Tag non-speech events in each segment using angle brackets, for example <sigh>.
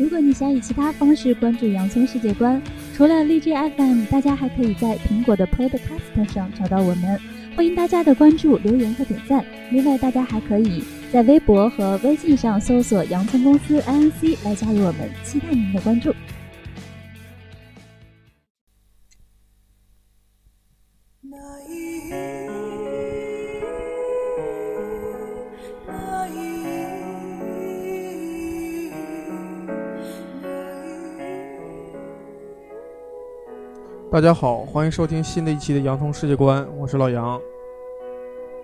如果你想以其他方式关注洋葱世界观，除了荔枝 FM，大家还可以在苹果的 Podcast 上找到我们。欢迎大家的关注、留言和点赞。另外，大家还可以在微博和微信上搜索“洋葱公司 INC” 来加入我们，期待您的关注。大家好，欢迎收听新的一期的《洋葱世界观》，我是老杨。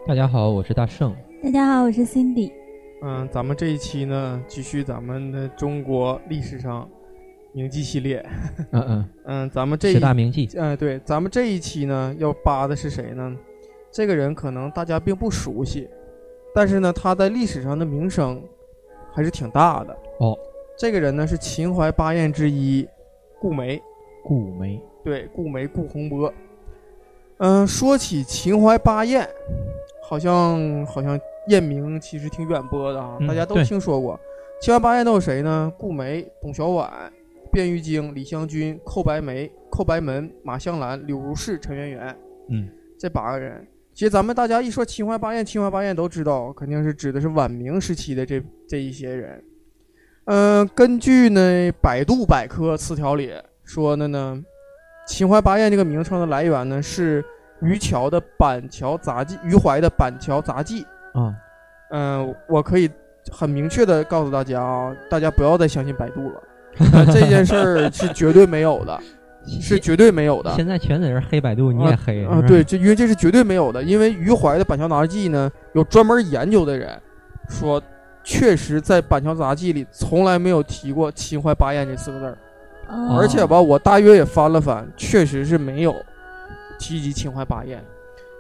大家好，我是大圣。大家好，我是 Cindy。嗯，咱们这一期呢，继续咱们的中国历史上名记系列。嗯嗯 <laughs> 嗯，咱们这十大名记。哎，对，咱们这一期呢，要扒的是谁呢？这个人可能大家并不熟悉，但是呢，他在历史上的名声还是挺大的。哦，这个人呢是秦淮八艳之一，顾梅。顾眉。对，顾梅顾洪波。嗯，说起秦淮八艳，好像好像艳名其实挺远播的啊，大家都听说过。秦淮八艳都有谁呢？顾梅、董小宛、卞玉京、李香君、寇白梅、寇白门、马香兰、柳如是、陈圆圆。嗯，这八个人，其实咱们大家一说秦淮八艳，秦淮八艳都知道，肯定是指的是晚明时期的这这一些人。嗯，根据呢百度百科词条里说的呢。秦淮八艳这个名称的来源呢，是于桥的《板桥杂技，于淮的《板桥杂技》啊。嗯，我可以很明确的告诉大家啊，大家不要再相信百度了，<laughs> 这件事儿是绝对没有的，<laughs> 是绝对没有的。现在全在这黑百度，你也黑啊？对，这因为这是绝对没有的，因为于淮的《板桥杂技》呢，有专门研究的人说，确实在《板桥杂技》里从来没有提过秦淮八艳这四个字儿。而且吧，我大约也翻了翻，确实是没有提及秦淮八艳，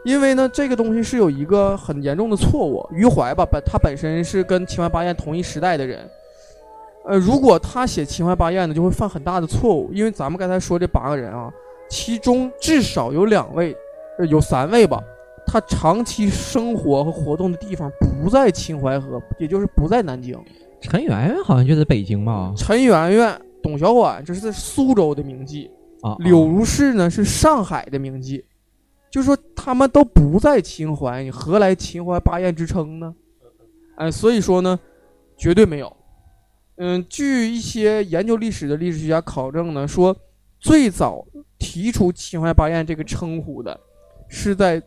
因为呢，这个东西是有一个很严重的错误。余淮吧，本他本身是跟秦淮八艳同一时代的人，呃，如果他写秦淮八艳呢，就会犯很大的错误。因为咱们刚才说这八个人啊，其中至少有两位，呃有三位吧，他长期生活和活动的地方不在秦淮河，也就是不在南京。陈圆圆好像就在北京吧？陈圆圆。董小宛这是在苏州的名妓啊，柳如是呢是上海的名妓，就说他们都不在秦淮，你何来秦淮八艳之称呢？哎，所以说呢，绝对没有。嗯，据一些研究历史的历史学家考证呢，说最早提出秦淮八艳这个称呼的，是在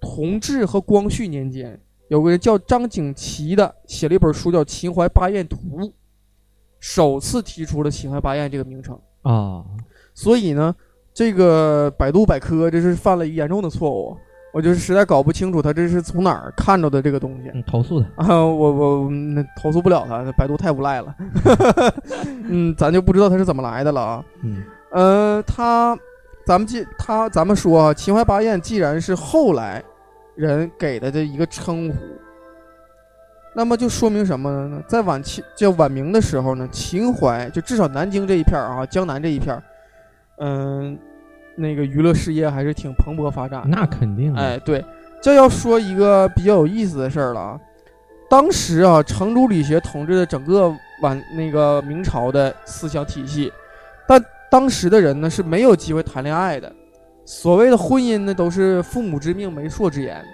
同治和光绪年间，有个人叫张景琦的，写了一本书叫《秦淮八艳图》。首次提出了秦淮八艳这个名称啊，所以呢，这个百度百科这是犯了一个严重的错误，我就是实在搞不清楚他这是从哪儿看着的这个东西。投诉他 <laughs> 啊，我我那投诉不了他，百度太无赖了。<laughs> 嗯，咱就不知道他是怎么来的了啊。嗯，呃，他，咱们既他咱们说啊，秦淮八艳既然是后来人给的这一个称呼。那么就说明什么呢？在晚清叫晚明的时候呢，秦淮就至少南京这一片儿啊，江南这一片儿，嗯，那个娱乐事业还是挺蓬勃发展。那肯定。哎，对，这要说一个比较有意思的事儿了啊。当时啊，程朱理学统治的整个晚那个明朝的思想体系，但当时的人呢是没有机会谈恋爱的，所谓的婚姻呢都是父母之命媒妁之言。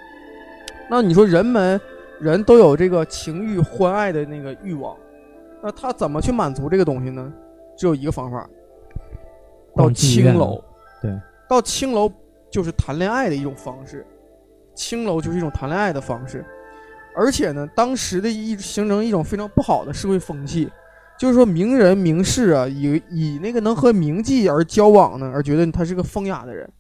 那你说人们？人都有这个情欲欢爱的那个欲望，那他怎么去满足这个东西呢？只有一个方法，到青楼。对，到青楼就是谈恋爱的一种方式，青楼就是一种谈恋爱的方式。而且呢，当时的一形成一种非常不好的社会风气，就是说名人名士啊，以以那个能和名妓而交往呢，而觉得他是个风雅的人，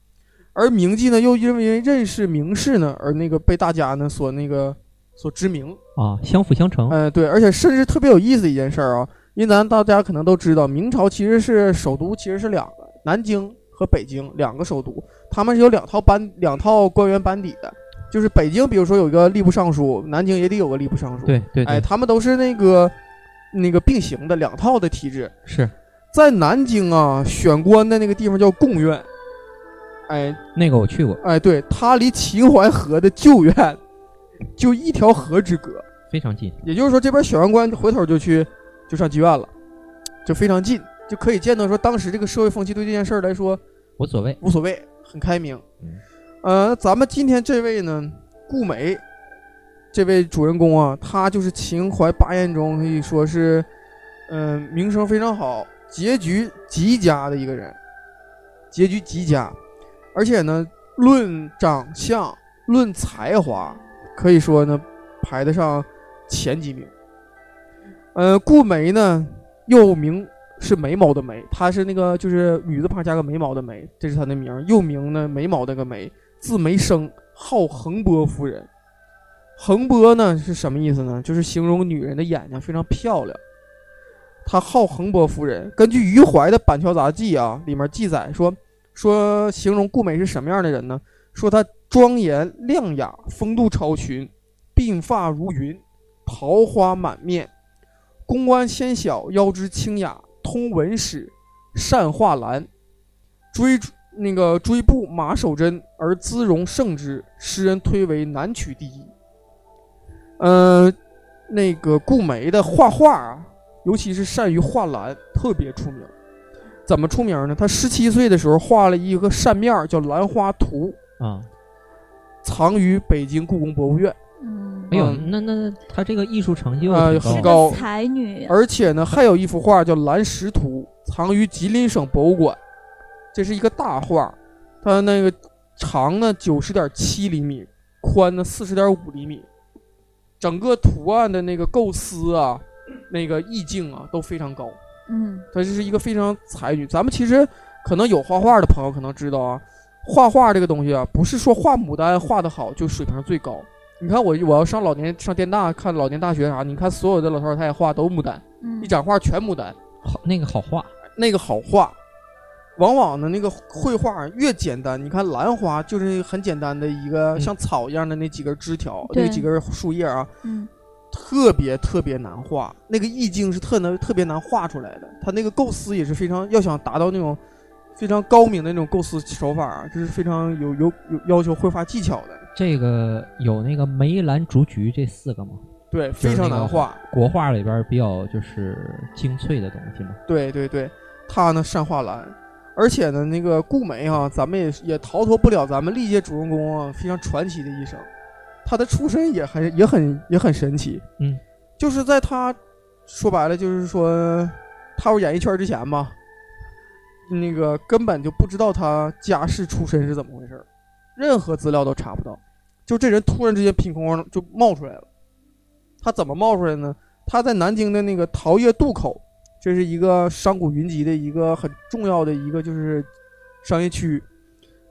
而名妓呢又因为认识名士呢，而那个被大家呢所那个。所知名啊，相辅相成。嗯，对，而且甚至特别有意思一件事儿啊，因为咱大家可能都知道，明朝其实是首都其实是两个，南京和北京两个首都，他们是有两套班两套官员班底的，就是北京，比如说有一个吏部尚书，南京也得有个吏部尚书。对对，哎，他们都是那个那个并行的两套的体制。是在南京啊，选官的那个地方叫贡院，哎，那个我去过。哎，对，它离秦淮河的旧院。就一条河之隔，非常近。也就是说，这边选完官回头就去，就上妓院了。就非常近，就可以见到说当时这个社会风气对这件事儿来说无所谓，无所谓，很开明。嗯呃，咱们今天这位呢，顾梅，这位主人公啊，他就是秦淮八艳中可以说是，嗯、名声非常好，结局极佳的一个人，结局极佳，而且呢，论长相、论才华，可以说呢，排得上前几名。呃，顾梅呢，又名是眉毛的眉，她是那个就是女字旁加个眉毛的眉，这是她的名，又名呢眉毛那个眉。字眉生，号横波夫人。横波呢是什么意思呢？就是形容女人的眼睛非常漂亮。她号横波夫人。根据余怀的《板桥杂记》啊，里面记载说，说形容顾眉是什么样的人呢？说她庄严亮雅，风度超群，鬓发如云，桃花满面，公关纤小，腰肢清雅，通文史，善画兰，追那个追步马守贞而姿容胜之，诗人推为南曲第一。呃，那个顾梅的画画啊，尤其是善于画兰，特别出名。怎么出名呢？他十七岁的时候画了一个扇面，叫《兰花图啊。》，藏于北京故宫博物院。嗯，哎呦，嗯那那他这个艺术成就呃挺很高才女，而且呢，还有一幅画叫《蓝石图》，藏于吉林省博物馆。这是一个大画，它那个长呢九十点七厘米，宽呢四十点五厘米，整个图案的那个构思啊，那个意境啊都非常高。嗯她这是一个非常才女。咱们其实可能有画画的朋友可能知道啊，画画这个东西啊，不是说画牡丹画的好就水平最高。你看我我要上老年上电大看老年大学啥，你看所有的老头老太太画都牡丹，嗯，一展画全牡丹，好，那个好画，那个好画。往往呢，那个绘画越简单，你看兰花就是很简单的一个嗯像草一样的那几根枝条，对那几根树叶啊，嗯特别特别难画，那个意境是特难特别难画出来的。它那个构思也是非常，要想达到那种非常高明的那种构思手法啊，这是非常有有有要求绘画技巧的。这个有那个梅兰竹菊这四个吗？对，非常难画。国画里边比较就是精粹的东西嘛。对对对，他呢善画兰，而且呢那个顾梅哈、咱们也也逃脱不了咱们历届主人公啊非常传奇的一生。他的出身也很也很也很神奇，嗯，就是在他说白了就是说踏入演艺圈之前吧，那个根本就不知道他家世出身是怎么回事儿，任何资料都查不到，就这人突然之间凭空就冒出来了。他怎么冒出来呢？他在南京的那个桃叶渡口，这是一个商贾云集的一个很重要的一个就是商业区，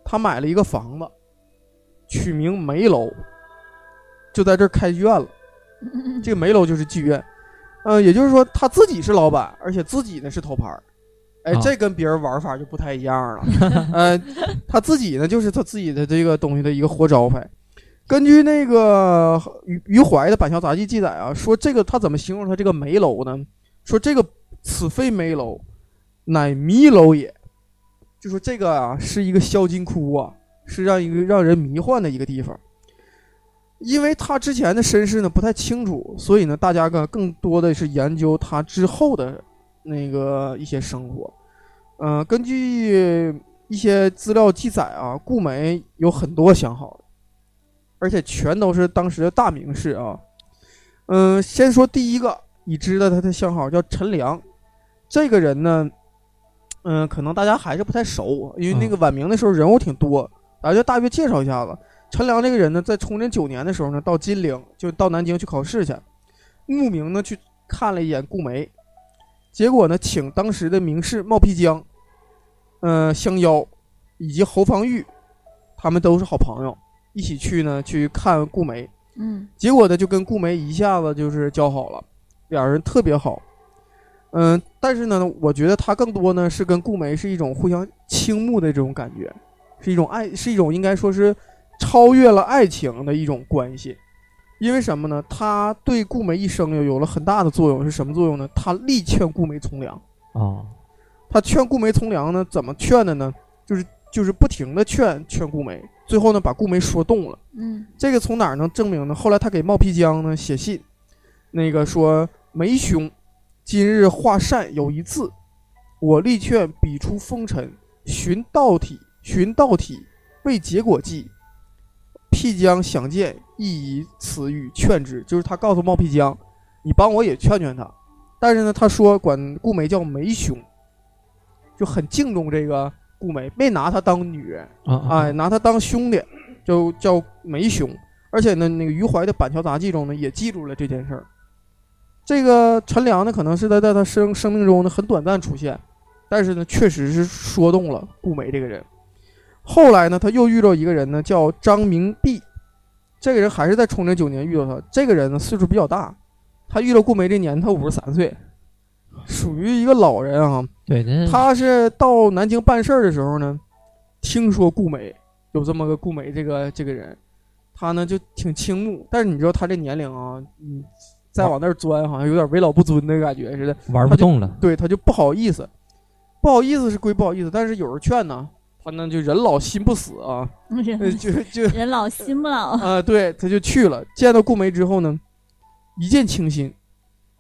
他买了一个房子，取名梅楼，就在这儿开剧院了。<laughs> 嗯这个梅楼就是剧院，呃，也就是说他自己是老板，而且自己呢是头牌儿，哎，啊这跟别人玩法就不太一样了。<laughs> 呃，他自己呢就是他自己的这个东西的一个活招牌。根据那个余余怀的《板桥杂记》记载啊，说这个他怎么形容他这个梅楼呢？说这个此非梅楼，乃迷楼也。就说这个啊是一个销金窟啊，是让一个让人迷幻的一个地方。因为他之前的身世呢不太清楚，所以呢大家更更多的是研究他之后的那个一些生活。嗯、根据一些资料记载啊，顾梅有很多相好，而且全都是当时的大名士啊。嗯、先说第一个已知的他的相好叫陈良，这个人呢，嗯、可能大家还是不太熟，因为那个晚明的时候人物挺多，咱就大约介绍一下子。陈良这个人呢，在崇祯九年的时候呢，到金陵就到南京去考试去，慕名呢去看了一眼顾梅，结果呢，请当时的名士冒辟疆、呃香夭以及侯方域，他们都是好朋友，一起去呢去看顾梅，嗯结果呢就跟顾梅一下子就是交好了，俩人特别好。嗯，但是呢，我觉得他更多呢是跟顾梅是一种互相倾慕的这种感觉，是一种爱，是一种应该说是超越了爱情的一种关系。因为什么呢？他对顾梅一生有有了很大的作用，是什么作用呢？他力劝顾梅从良。啊，他劝顾梅从良呢，怎么劝的呢？就是就是不停的劝劝顾梅，最后呢把顾梅说动了。嗯这个从哪儿能证明呢？后来他给冒辟疆呢写信，那个说梅兄今日画扇有一字，我力劝笔出风尘，寻道体，寻道体，为结果计。辟疆想见，亦以此语劝之。就是他告诉冒辟疆，你帮我也劝劝他。但是呢，他说管顾梅叫梅兄，就很敬重这个顾梅，没拿她当女人，哎，拿她当兄弟，就叫梅兄。而且呢，那个余淮的《板桥杂记》中呢，也记住了这件事儿。这个陈良呢，可能是在在他生生命中呢很短暂出现，但是呢，确实是说动了顾梅这个人。后来呢，他又遇到一个人呢，叫张明弼，这个人还是在崇祯九年遇到他。这个人呢，岁数比较大，他遇到顾梅这年他五十三岁，属于一个老人啊。对，他是到南京办事儿的时候呢，听说顾梅有这么个顾梅这个这个人，他呢就挺倾慕。但是你知道他这年龄啊，嗯。再往那儿钻，好像有点为老不尊的感觉似的，玩不动了。对他就不好意思，不好意思是归不好意思，但是有人劝呢，他那就人老心不死啊，<laughs> 就 <laughs> 就人老心不老啊。对，他就去了，见到顾梅之后呢，一见倾心，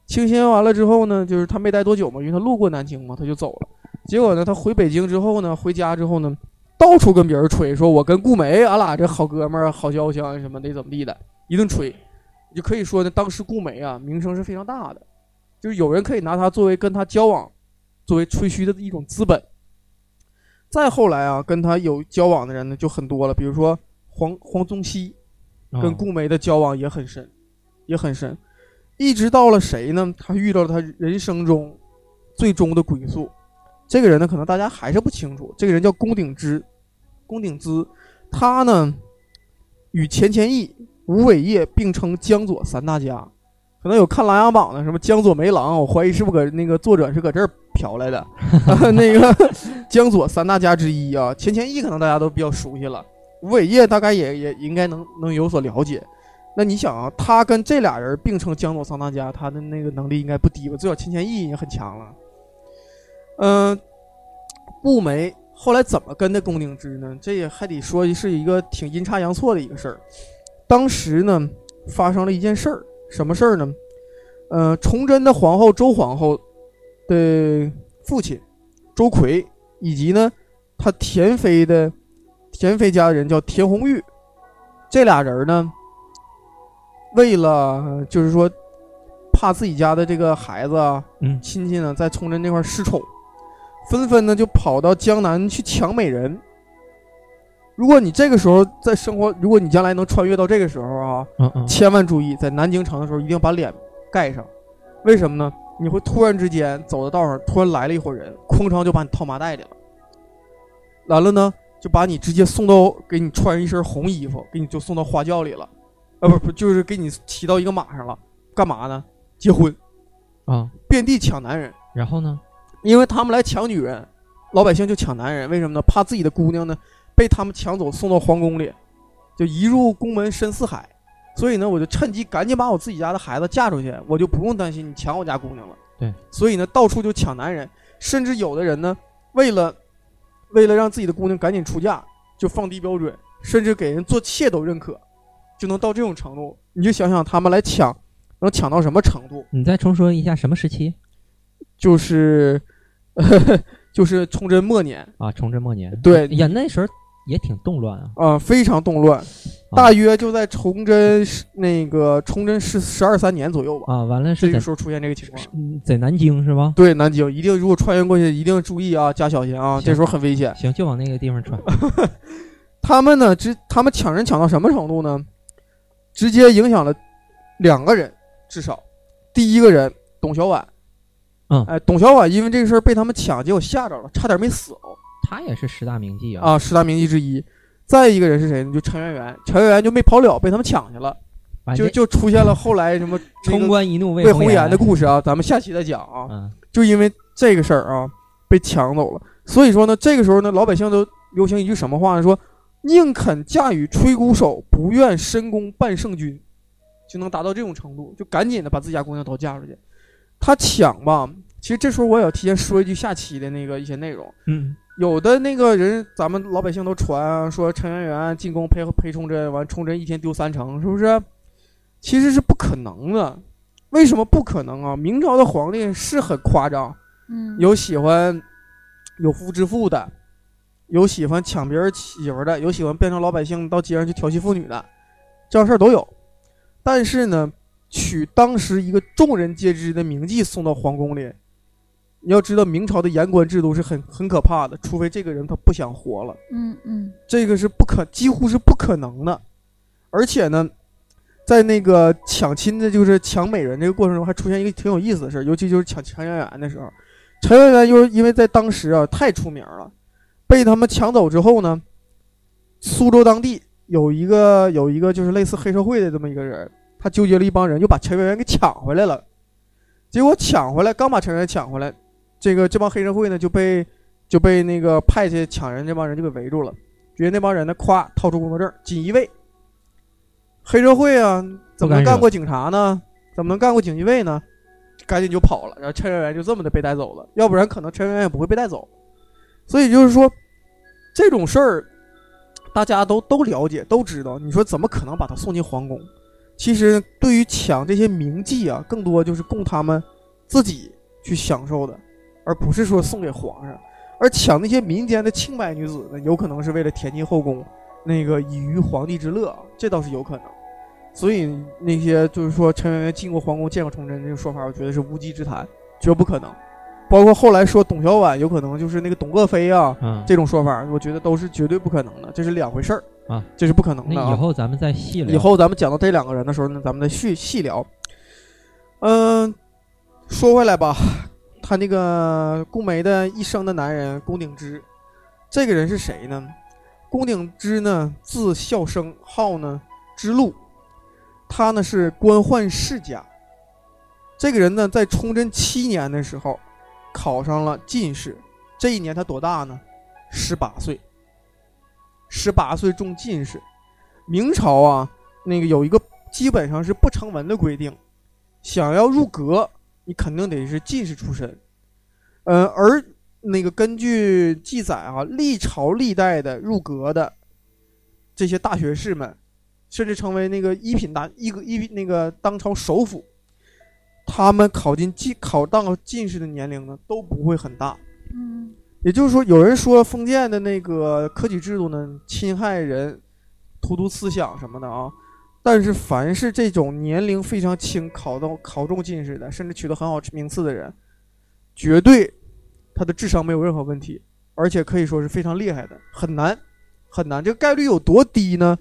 倾心完了之后呢，就是他没待多久嘛，因为他路过南京嘛，他就走了。结果呢，他回北京之后呢，回家之后呢，到处跟别人吹，说我跟顾梅，俺俩这好哥们儿、好交情什么的，怎么地的，一顿吹。就可以说呢，当时顾梅啊，名声是非常大的，就是有人可以拿他作为跟他交往，作为吹嘘的一种资本。再后来啊，跟他有交往的人呢就很多了，比如说黄黄宗羲，跟顾梅的交往也很深，也很深。一直到了谁呢？他遇到了他人生中最终的归宿。这个人呢，可能大家还是不清楚。这个人叫龚鼎之，龚鼎之，他呢与钱谦益。吴伟业并称江左三大家，可能有看《琅琊榜》的，什么江左梅郎，我怀疑是不是搁那个作者是搁这儿嫖来的。<laughs> 那个江左三大家之一啊，钱谦益可能大家都比较熟悉了，吴伟业大概也也应该能能有所了解。那你想啊，他跟这俩人并称江左三大家，他的那个能力应该不低吧？最少钱谦益已经很强了。嗯，顾梅后来怎么跟的龚鼎之呢？这也还得说是一个挺阴差阳错的一个事儿。当时呢，发生了一件事儿，什么事儿呢？呃，崇祯的皇后周皇后的父亲周奎，以及呢，他田妃的田妃家的人叫田红玉，这俩人呢，为了就是说，怕自己家的这个孩子啊，亲戚呢，在崇祯那块失宠，纷纷呢就跑到江南去抢美人。如果你这个时候在生活，如果你将来能穿越到这个时候啊，千万注意，在南京城的时候一定要把脸盖上。为什么呢？你会突然之间走到道上，突然来了一伙人，哐当就把你套麻袋里了。完了呢，就把你直接送到，给你穿一身红衣服，给你就送到花轿里了。啊，不不，就是给你骑到一个马上了，干嘛呢？结婚啊，遍地抢男人。然后呢？因为他们来抢女人，老百姓就抢男人。为什么呢？怕自己的姑娘呢？被他们抢走，送到皇宫里，就一入宫门深似海。所以呢，我就趁机赶紧把我自己家的孩子嫁出去，我就不用担心你抢我家姑娘了。对，所以呢，到处就抢男人，甚至有的人呢，为了为了让自己的姑娘赶紧出嫁，就放低标准，甚至给人做妾都认可，就能到这种程度。你就想想他们来抢，能抢到什么程度？你再重说一下什么时期？就是，<laughs> 就是崇祯末年啊，崇祯末年。对，呀，那时候。也挺动乱啊！啊，非常动乱，大约就在崇祯那个崇祯十十二三年左右吧。啊，完了是这时候出现这个情况，在南京是吧？对，南京一定如果穿越过去，一定注意啊，加小心啊，这时候很危险。行，就往那个地方穿。<laughs> 他们呢，直他们抢人抢到什么程度呢？直接影响了两个人，至少第一个人董小宛。嗯，哎，董小宛因为这个事儿被他们抢，结果吓着了，差点没死哦。他也是十大名妓啊啊，十大名妓之一。再一个人是谁呢？就陈圆圆，陈圆圆就没跑了，被他们抢去了，就就出现了后来什么 <laughs> 冲冠一怒为红颜的故事啊。咱们下期再讲啊。就因为这个事儿啊，被抢走了。所以说呢，这个时候呢，老百姓都流行一句什么话呢？说宁肯嫁与吹鼓手，不愿深宫伴圣君，就能达到这种程度，就赶紧的把自家姑娘都嫁出去。他抢吧，其实这时候我也要提前说一句下期的那个一些内容。嗯。有的那个人，咱们老百姓都传说陈圆圆进宫陪陪崇祯，完崇祯一天丢三成，是不是？其实是不可能的。为什么不可能啊？明朝的皇帝是很夸张，嗯，有喜欢有夫之妇的，有喜欢抢别人媳妇的，有喜欢变成老百姓到街上去调戏妇女的，这样事儿都有。但是呢，取当时一个众人皆知的名妓送到皇宫里，你要知道明朝的言官制度是很很可怕的，除非这个人他不想活了，嗯嗯这个是不可几乎是不可能的。而且呢，在那个抢亲的，就是抢美人这个过程中，还出现一个挺有意思的事儿，尤其就是抢陈圆圆的时候，陈圆圆又因为在当时啊太出名了，被他们抢走之后呢，苏州当地有一个有一个就是类似黑社会的这么一个人，他纠结了一帮人，又把陈圆圆给抢回来了。结果抢回来，刚把陈圆圆抢回来，这个这帮黑社会呢就被就被那个派去抢人这帮人就给围住了。觉得那帮人呢，咵掏出工作证，锦衣卫。黑社会啊，怎么能干过警察呢？怎么能干过锦衣卫呢？赶紧就跑了，然后陈圆圆就这么的被带走了。要不然可能陈圆圆也不会被带走。所以就是说，这种事儿大家都都了解，都知道。你说怎么可能把他送进皇宫？其实对于抢这些名妓啊，更多就是供他们自己去享受的，而不是说送给皇上。而抢那些民间的清白女子呢，有可能是为了填进后宫，那个以娱皇帝之乐，这倒是有可能。所以那些就是说陈圆圆进过皇宫见过崇祯这个说法，我觉得是无稽之谈，绝不可能。包括后来说董小宛有可能就是那个董鄂妃啊，嗯，这种说法，我觉得都是绝对不可能的，这是两回事儿啊，这是不可能的、以后咱们再细聊。以后咱们讲到这两个人的时候呢，咱们再细细聊。嗯，说回来吧，他那个顾梅的一生的男人龚鼎之，这个人是谁呢？龚鼎之呢，字孝生，号呢之禄，他呢是官宦世家。这个人呢，在崇祯七年的时候考上了进士，这一年他多大呢？十八岁。十八岁中进士。明朝啊，那个有一个基本上是不成文的规定，想要入阁，你肯定得是进士出身。呃，而那个根据记载啊，历朝历代的入阁的这些大学士们，甚至成为那个一品大一个一那个当朝首辅，他们考进进考当进士的年龄呢都不会很大。嗯也就是说，有人说封建的那个科举制度呢，侵害人、荼毒思想什么的啊。但是，凡是这种年龄非常轻、考到考中进士的，甚至取得很好名次的人，绝对他的智商没有任何问题，而且可以说是非常厉害的，很难很难。这个概率有多低呢？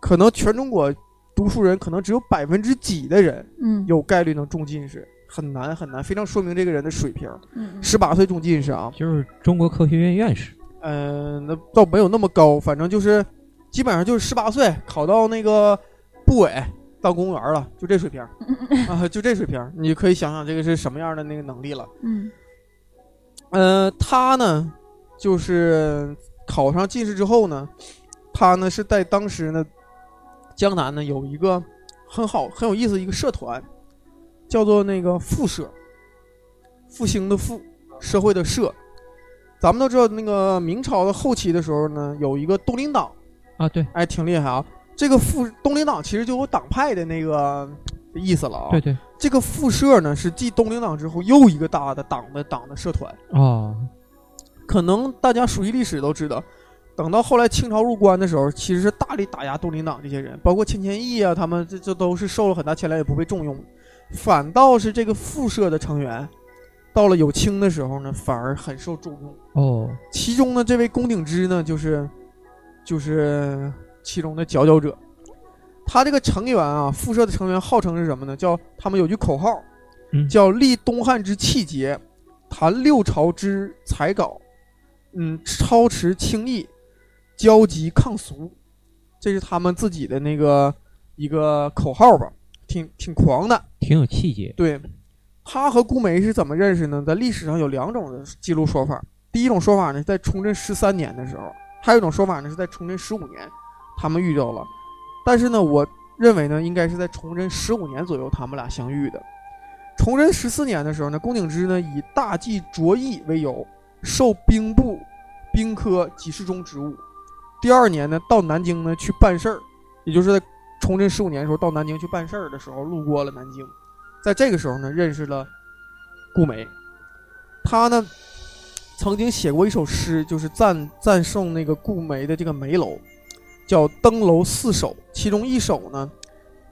可能全中国读书人可能只有百分之几的人嗯有概率能中进士，很难很难，非常说明这个人的水平。嗯十八岁中进士啊，就是中国科学院院士，嗯，那倒没有那么高，反正就是基本上就是十八岁考到那个部委到公务员了，就这水平啊，就这水平，你可以想想这个是什么样的那个能力了。嗯呃，他呢，就是考上进士之后呢，他呢是在当时呢，江南呢有一个很好很有意思的一个社团，叫做那个复社，复兴的复，社会的社。咱们都知道，那个明朝的后期的时候呢，有一个东林党，啊，对哎，挺厉害啊。这个复东林党其实就有党派的那个意思了啊。对对，这个复社呢是继东林党之后又一个大的党的党的社团。哦，可能大家熟悉历史都知道，等到后来清朝入关的时候，其实是大力打压东林党这些人，包括钱谦益啊，他们这这都是受了很大牵连，也不被重用。反倒是这个复社的成员，到了有清的时候呢，反而很受重用。哦，其中呢，这位龚鼎之呢，就是就是其中的佼佼者。他这个成员啊，复社的成员号称是什么呢？叫他们有句口号，嗯叫立东汉之气节，谈六朝之才稿，嗯，超持清逸，交集抗俗，这是他们自己的那个一个口号吧，挺挺狂的。挺有气节。对，他和顾梅是怎么认识呢？在历史上有两种的记录说法。第一种说法呢，在崇祯十三年的时候；还有一种说法呢，是在崇祯十五年，他们遇到了。但是呢，我认为呢，应该是在崇祯十五年左右，他们俩相遇的。崇祯十四年的时候呢，龚鼎之呢以大计卓义为由，受兵部兵科给事中职务。第二年呢，到南京呢去办事儿，也就是在崇祯十五年的时候到南京去办事儿的时候，路过了南京。在这个时候呢，认识了顾梅。他呢，曾经写过一首诗，就是赞赞颂那个顾梅的这个梅楼，叫《登楼四首》，其中一首呢，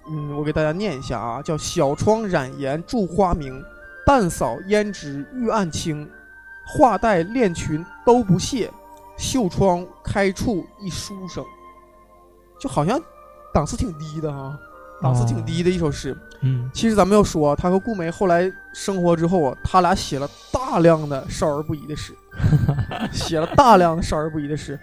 嗯，我给大家念一下啊，叫“小窗染颜著花明，淡扫胭脂玉案轻，画带练裙都不屑，绣窗开处一书生”，就好像档次挺低的哈。档次挺低的一首诗，嗯，其实咱们要说，他和顾梅后来生活之后啊，他俩写了大量的少儿不宜的诗，写了大量的少儿不宜的诗。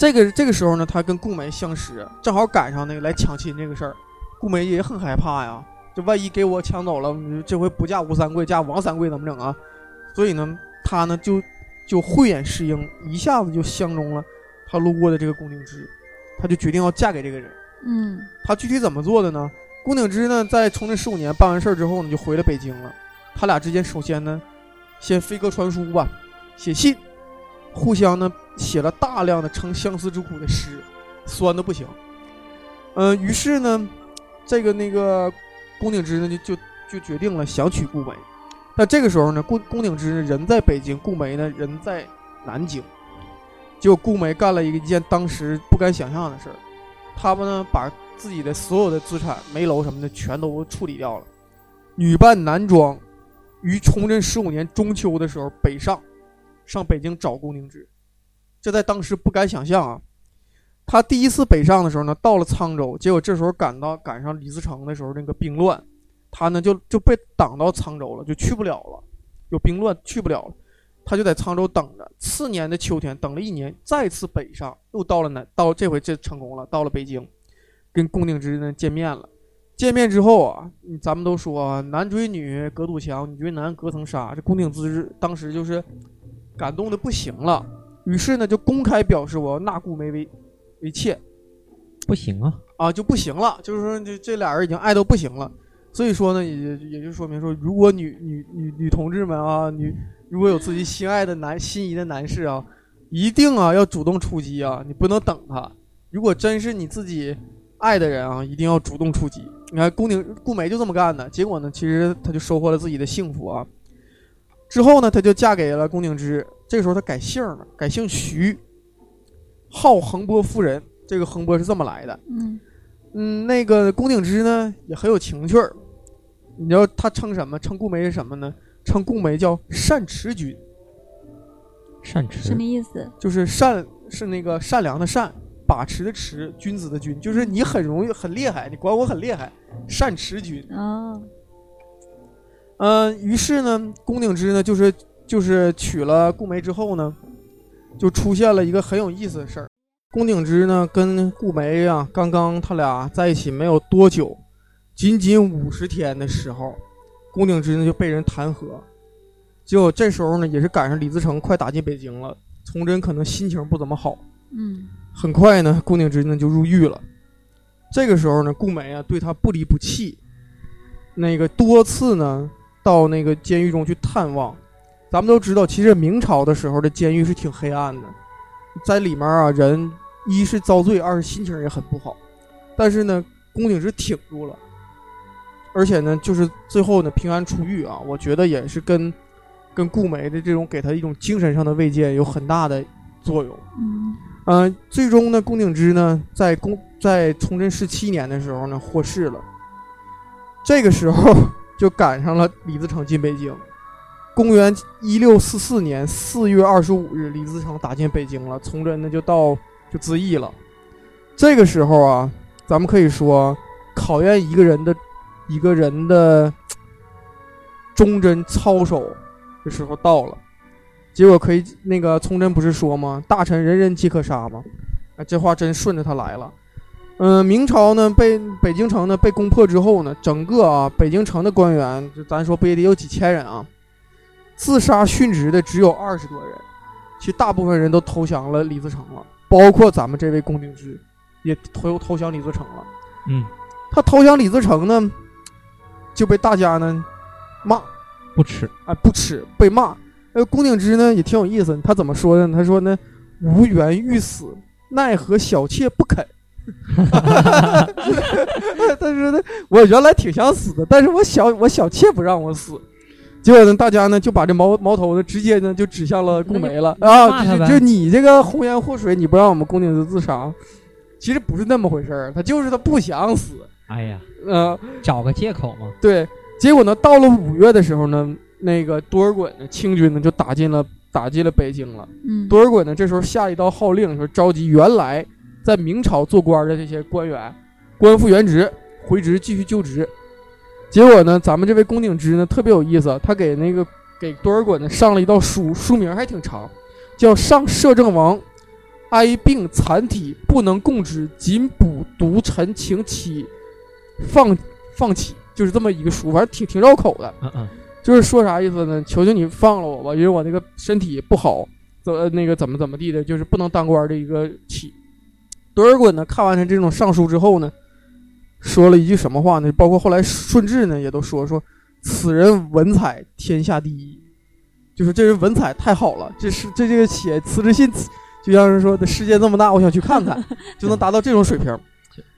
这个这个时候呢，他跟顾梅相识，正好赶上那个来抢亲这个事儿，顾梅也很害怕呀，这万一给我抢走了，这回不嫁吴三桂，嫁王三桂怎么整啊？所以呢，他呢就就慧眼识英，一下子就相中了他路过的这个宫鼎之，他就决定要嫁给这个人。嗯，他具体怎么做的呢？宫鼎之呢，在崇祯十五年办完事儿之后呢，就回了北京了。他俩之间首先呢，先飞鸽传书吧，写信，互相呢写了大量的称相思之苦的诗，酸的不行。嗯，于是呢，这个那个宫鼎之呢，就就就决定了想娶顾梅。但这个时候呢，宫宫鼎之人在北京，顾梅呢人在南京。结果顾梅干了一件当时不敢想象的事儿。他们呢，把自己的所有的资产、煤楼什么的全都处理掉了，女扮男装，于崇祯十五年中秋的时候北上，上北京找宫鼎之，这在当时不敢想象啊。他第一次北上的时候呢，到了沧州，结果这时候赶到赶上李自成的时候那个兵乱，他呢就就被挡到沧州了，就去不了了，有兵乱去不了了。他就在沧州等着，次年的秋天，等了一年，再次北上，又到了南，到这回这成功了，到了北京，跟龚鼎之呢见面了。见面之后啊，咱们都说男追女隔堵墙，女追男隔层纱。这龚鼎之当时就是感动的不行了，于是呢就公开表示我要纳顾梅为为妾。不行啊啊就不行了，就是说这这俩人已经爱到不行了。所以说呢，也也就说明说，如果女女女女同志们啊，女。如果有自己心爱的男、心仪的男士啊，一定啊要主动出击啊！你不能等他。如果真是你自己爱的人啊，一定要主动出击。你看顾宁顾梅就这么干的，结果呢，其实她就收获了自己的幸福啊。之后呢，她就嫁给了宫鼎之。这个时候她改姓了，改姓徐，号横波夫人。这个横波是这么来的。嗯嗯，那个宫鼎之呢也很有情趣儿。你知道他称什么？称顾梅是什么呢？称顾梅叫善持君，善持什么意思？就是善是那个善良的善，把持的持，君子的君，就是你很容易很厉害，你管我很厉害，善持君。哦，嗯，于是呢，宫鼎之呢，就是就是娶了顾梅之后呢，就出现了一个很有意思的事儿。宫鼎之呢，跟顾梅啊，刚刚他俩在一起没有多久，仅仅五十天的时候。宫鼎之呢就被人弹劾，结果这时候呢也是赶上李自成快打进北京了，崇祯可能心情不怎么好，嗯，很快呢宫鼎之呢就入狱了。这个时候呢顾梅啊对他不离不弃，那个多次呢到那个监狱中去探望。咱们都知道，其实明朝的时候的监狱是挺黑暗的，在里面啊人一是遭罪，二是心情也很不好，但是呢宫鼎之挺住了。而且呢，就是最后呢平安出狱啊，我觉得也是跟跟顾梅的这种给他一种精神上的慰藉有很大的作用。嗯，呃，最终呢，宫鼎之呢在宫在崇祯十七年的时候呢获释了。这个时候就赶上了李自成进北京。公元一六四四年四月二十五日，李自成打进北京了，崇祯呢就到就自缢了。这个时候啊，咱们可以说考验一个人的。一个人的忠贞操守的时候到了，结果可以那个崇祯不是说吗？大臣人人皆可杀吗？啊，这话真顺着他来了。嗯，明朝呢被北京城呢被攻破之后呢，整个啊北京城的官员，就咱说不也得有几千人啊？自杀殉职的只有二十多人，其实大部分人都投降了李自成了，包括咱们这位宫鼎之也投投降李自成了。嗯，他投降李自成呢？就被大家呢骂，不耻，哎，不耻被骂。呃，宫鼎之呢也挺有意思，他怎么说的？他说呢，无缘欲死，奈何小妾不肯。<laughs> 但是呢，我原来挺想死的，但是我小我小妾不让我死。结果呢，大家呢就把这矛矛头呢直接呢就指向了顾梅了啊！就就你这个红颜祸水，你不让我们宫顶子自杀，其实不是那么回事儿，他就是他不想死。哎呀，呃，找个借口嘛。对，结果呢，到了五月的时候呢，那个多尔衮呢，清军呢就打进了打进了北京了。嗯，多尔衮呢这时候下一道号令，说召集原来在明朝做官的这些官员，官复原职，回职继续就职。结果呢，咱们这位宫鼎之呢特别有意思，他给那个给多尔衮呢上了一道书，书名还挺长，叫《上摄政王哀病残体不能供职，仅补独臣请起放放起》，就是这么一个书，反正挺挺绕口的。嗯嗯，就是说啥意思呢？求求你放了我吧，因为我那个身体不好，怎那个怎么怎么地的，就是不能当官的一个起。多尔衮呢看完他这种上书之后呢。说了一句什么话呢？包括后来顺治呢，也都说说此人文采天下第一，就是这人文采太好了。这是这这个写辞职信，就像是说的世界这么大，我想去看看，<laughs> 就能达到这种水平。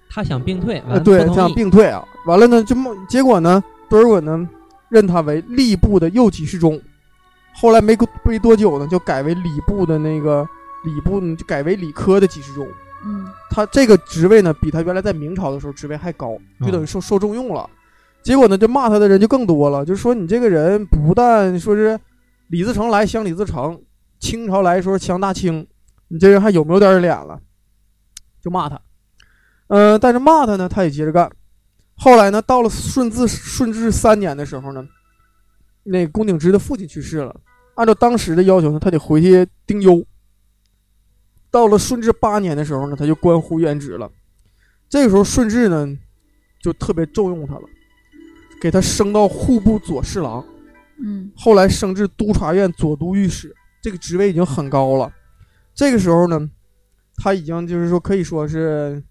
他想病退，呃，对，他想病退啊。完了呢，就结果呢，多尔衮呢任他为吏部的右给事中，后来没没多久呢，就改为礼部的那个礼部就改为礼科的给事中。嗯，他这个职位呢，比他原来在明朝的时候职位还高，就等于受受重用了。结果呢，就骂他的人就更多了，就说你这个人不但说是李自成来降李自成，清朝来说降大清，你这人还有没有点脸了？就骂他。嗯，但是骂他呢，他也接着干。后来呢，到了顺治顺治三年的时候呢，那宫鼎之的父亲去世了，按照当时的要求呢，他得回去丁忧。到了顺治八年的时候呢，他就官复原职了。这个时候，顺治呢就特别重用他了，给他升到户部左侍郎，嗯，后来升至督察院左都御史，这个职位已经很高了。这个时候呢，他已经就是说可以说是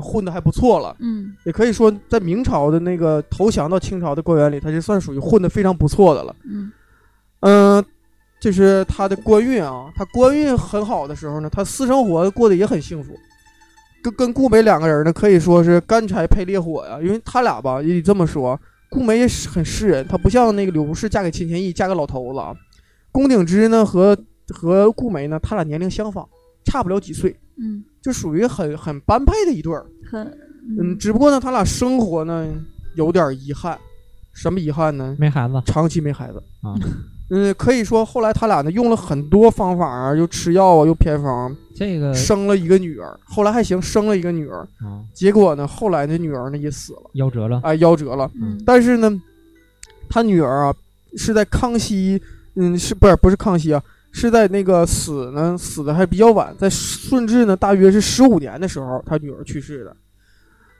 混的还不错了，嗯，也可以说在明朝的那个投降到清朝的官员里，他就算属于混的非常不错的了，嗯，嗯。就是他的官运啊，他官运很好的时候呢，他私生活过得也很幸福，跟跟顾梅两个人呢可以说是干柴配烈火呀。因为他俩吧，也得这么说，顾梅也是很诗人，他不像那个柳如是嫁给钱谦益，嫁给老头子啊。宫鼎之呢和和顾梅呢，他俩年龄相仿，差不了几岁，嗯，就属于很很般配的一对儿，很嗯，只不过呢，他俩生活呢有点遗憾，什么遗憾呢？没孩子，长期没孩子啊。嗯，可以说后来他俩呢用了很多方法啊，又吃药啊，又偏方，这个生了一个女儿。后来还行，生了一个女儿。结果呢，后来那女儿呢也死了，夭折了。哎，夭折了。嗯。但是呢，他女儿啊是在康熙，嗯，是不是不是康熙啊？是在那个死呢，死的还比较晚，在顺治呢大约是十五年的时候，他女儿去世的。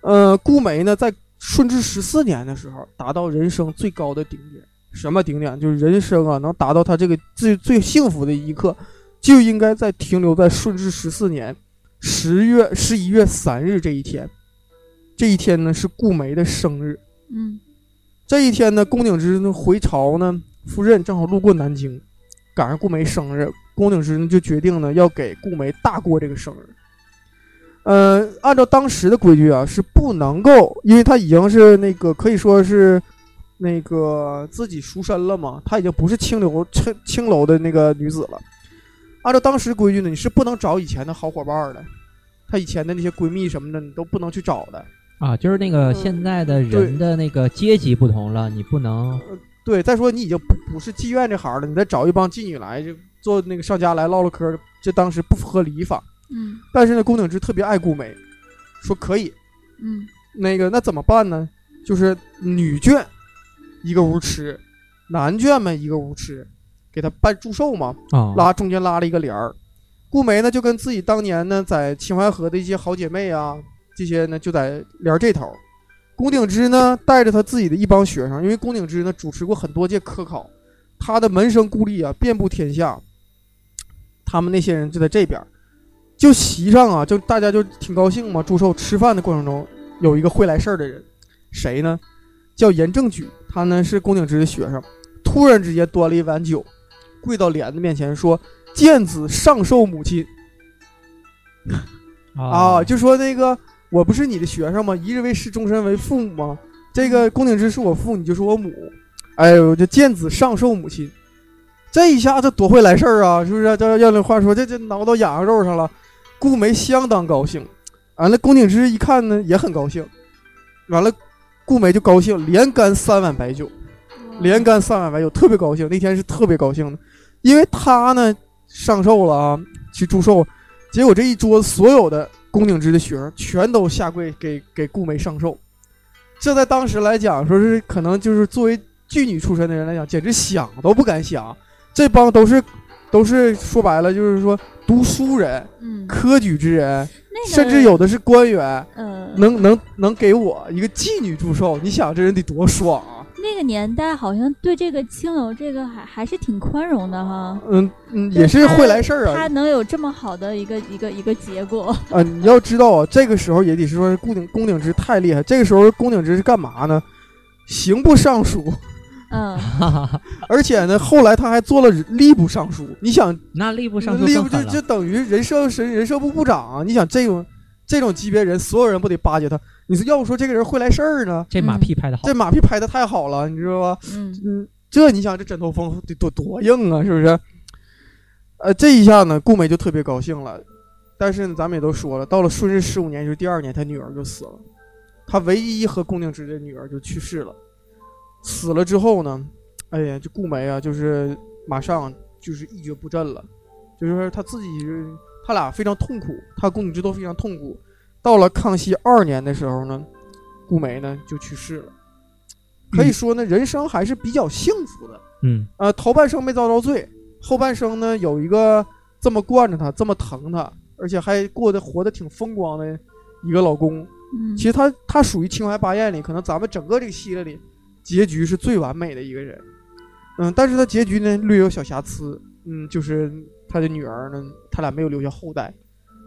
呃，顾梅呢在顺治十四年的时候达到人生最高的顶点。什么顶点？就是人生啊，能达到他这个最最幸福的一刻，就应该在停留在顺治十四年十月十一月三日这一天。这一天呢是顾梅的生日。嗯，这一天呢，宫鼎之呢回朝呢赴任，正好路过南京，赶上顾梅生日，宫鼎之呢就决定呢要给顾梅大过这个生日。呃，按照当时的规矩啊，是不能够，因为他已经是那个可以说是。那个自己赎身了嘛？她已经不是青楼青青楼的那个女子了。按照当时规矩呢，你是不能找以前的好伙伴的，她以前的那些闺蜜什么的，你都不能去找的。啊，就是那个现在的人的那个阶级不同了，你不能。对，再说你已经不不是妓院这行了，你再找一帮妓女来就做那个上家来唠唠嗑，这当时不符合礼法。嗯。但是呢，宫鼎之特别爱顾梅，说可以。嗯。那个那怎么办呢？就是女眷。一个屋吃，男眷们一个屋吃，给他办祝寿嘛，拉中间拉了一个帘儿。顾梅呢就跟自己当年呢在秦淮河的一些好姐妹啊，这些呢就在帘这头。龚鼎之呢带着他自己的一帮学生，因为龚鼎之呢主持过很多届科考，他的门生故吏啊遍布天下。他们那些人就在这边，就席上啊，就大家就挺高兴嘛。祝寿吃饭的过程中，有一个会来事儿的人，谁呢？叫严正举。他呢是龚鼎之的学生，突然之间端了一碗酒，跪到帘子面前说：“见子上寿母亲。”啊，就说那个我不是你的学生吗？一日为师，终身为父母吗？这个宫鼎之是我父，你就是我母。哎呦，这见子上寿母亲，这一下子多会来事儿啊！是不是？这要那话说，这这挠到痒痒肉上了。顾梅相当高兴，完了，宫鼎之一看呢，也很高兴。完了，顾梅就高兴，连干三碗白酒，连干三碗白酒，特别高兴。那天是特别高兴的，因为他呢上寿了啊，去祝寿，结果这一桌子所有的宫鼎之的学生全都下跪给给顾梅上寿。这在当时来讲，说是可能就是作为。妓女出身的人来讲，简直想都不敢想。这帮都是，都是说白了就是说读书人，嗯，科举之人，甚至有的是官员，嗯，能能能给我一个妓女祝寿，你想这人得多爽啊！那个年代好像对这个青楼这个还还是挺宽容的哈。嗯嗯，也是会来事儿啊。他能有这么好的一个一个一个结果啊！你要知道啊，这个时候也得是说宫顶宫顶之太厉害。这个时候宫顶之是干嘛呢？刑部尚书。嗯，<laughs> 而且呢，后来他还做了吏部尚书。你想，那吏部尚书吏部就就等于人社人人社部部长啊！你想这种这种级别人，所有人不得巴结他？你说要不说这个人会来事儿呢？这马屁拍的好，这马屁拍的太好了，你知道吧？嗯嗯，这你想这枕头风得 <laughs> 多多硬啊，是不是？呃，这一下呢，顾美就特别高兴了。但是呢，咱们也都说了，到了顺治十五年，就是第二年，他女儿就死了，他唯一和宫定之的女儿就去世了。死了之后呢，哎呀，这顾梅啊，就是马上就是一蹶不振了，就是说他自己，他俩非常痛苦，他宫女之都非常痛苦。到了康熙二年的时候呢，顾梅呢就去世了。可以说呢，人生还是比较幸福的。嗯，呃，头半生没遭着罪，后半生呢有一个这么惯着他，这么疼他，而且还过得活得挺风光的一个老公。嗯，其实他他属于清淮八艳里，可能咱们整个这个系列里。结局是最完美的一个人，嗯，但是他结局呢略有小瑕疵，嗯，就是他的女儿呢，他俩没有留下后代。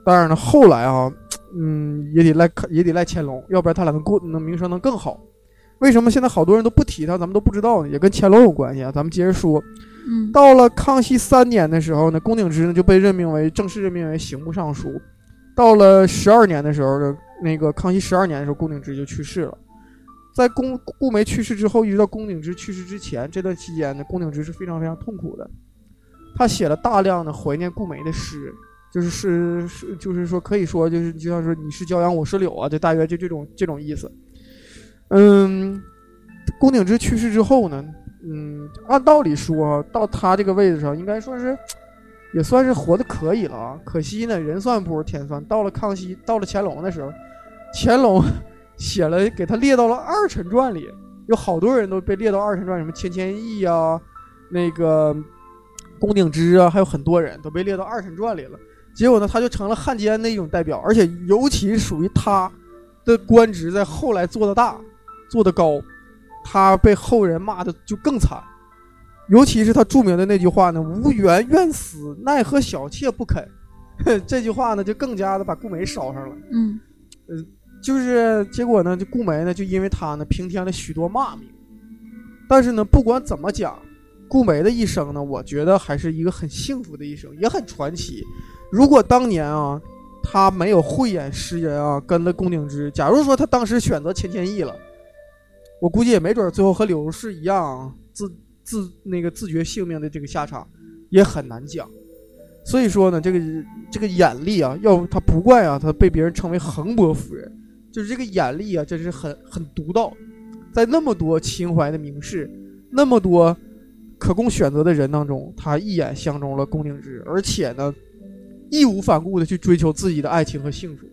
当然呢，后来啊，嗯，也得赖也得赖乾隆，要不然他俩能过能名声能更好。为什么现在好多人都不提他，咱们都不知道呢？也跟乾隆有关系啊。咱们接着说，嗯，到了康熙三年的时候呢，龚鼎之呢就被任命为正式任命为刑部尚书。到了十二年的时候呢，那个康熙十二年的时候，龚鼎之就去世了。在宫顾梅去世之后，一直到宫鼎之去世之前这段期间呢，宫鼎之是非常非常痛苦的。他写了大量的怀念顾梅的诗，就是是是，就是说可以说就是就像是你是骄阳，我是柳啊，就大约就这种这种意思。嗯，宫鼎之去世之后呢，嗯，按道理说到他这个位置上，应该说是也算是活的可以了啊。可惜呢，人算不如天算，到了康熙，到了乾隆的时候，乾隆。写了给他列到了二臣传里，有好多人都被列到二臣传，什么钱谦益啊，那个宫鼎之啊，还有很多人都被列到二臣传里了。结果呢，他就成了汉奸的一种代表，而且尤其属于他的官职在后来做的大，做的高，他被后人骂的就更惨。尤其是他著名的那句话呢：“无缘愿死，奈何小妾不肯。<laughs> ”这句话呢，就更加的把顾梅烧上了。嗯，嗯。就是结果呢，就顾梅呢，就因为他呢，平添了许多骂名。但是呢，不管怎么讲，顾梅的一生呢，我觉得还是一个很幸福的一生，也很传奇。如果当年啊，他没有慧眼识人啊，跟了龚鼎之，假如说他当时选择钱谦益了，我估计也没准最后和柳如是一样，自自那个自绝性命的这个下场，也很难讲。所以说呢，这个这个眼力啊，要他不怪啊，他被别人称为横波夫人。就是这个眼力啊，真是很很独到，在那么多情怀的名士，那么多可供选择的人当中，他一眼相中了龚鼎之，而且呢，义无反顾的去追求自己的爱情和幸福。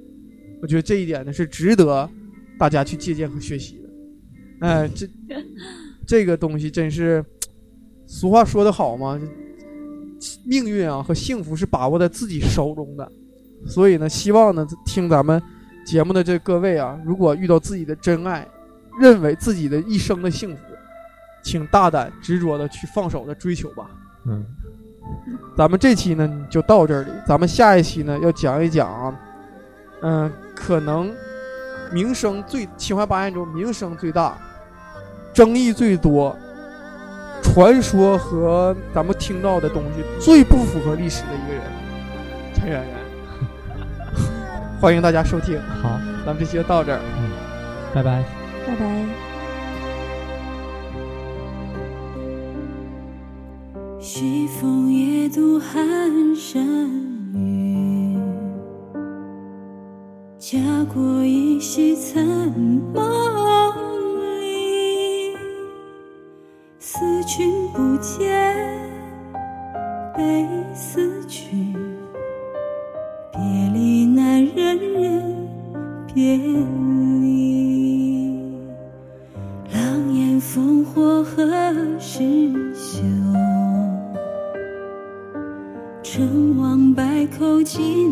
我觉得这一点呢，是值得大家去借鉴和学习的。哎，这 <laughs> 这个东西真是，俗话说得好嘛，命运啊和幸福是把握在自己手中的。所以呢，希望呢听咱们。节目的这各位啊，如果遇到自己的真爱，认为自己的一生的幸福，请大胆执着的去放手的追求吧。嗯，咱们这期呢就到这里，咱们下一期呢要讲一讲啊，嗯，可能名声最秦淮八艳中名声最大、争议最多、传说和咱们听到的东西最不符合历史的一个人，陈圆圆。欢迎大家收听。好，咱们这期就到这儿，嗯，拜拜，拜拜。西风夜渡寒山雨，家国依稀残梦里，思君不见。别离狼烟烽火何时休？成王败寇尽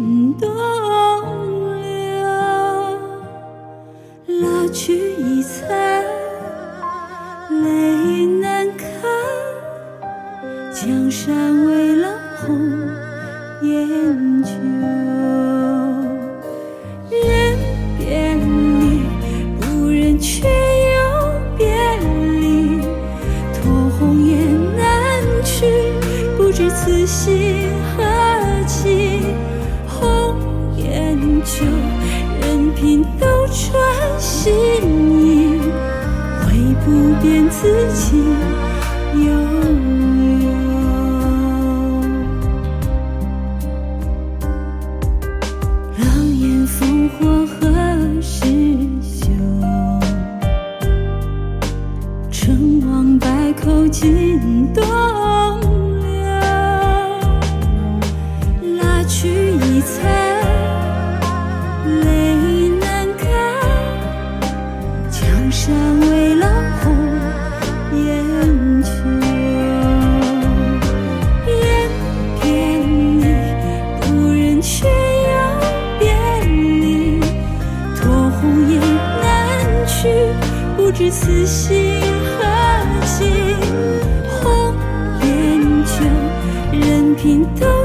尽头。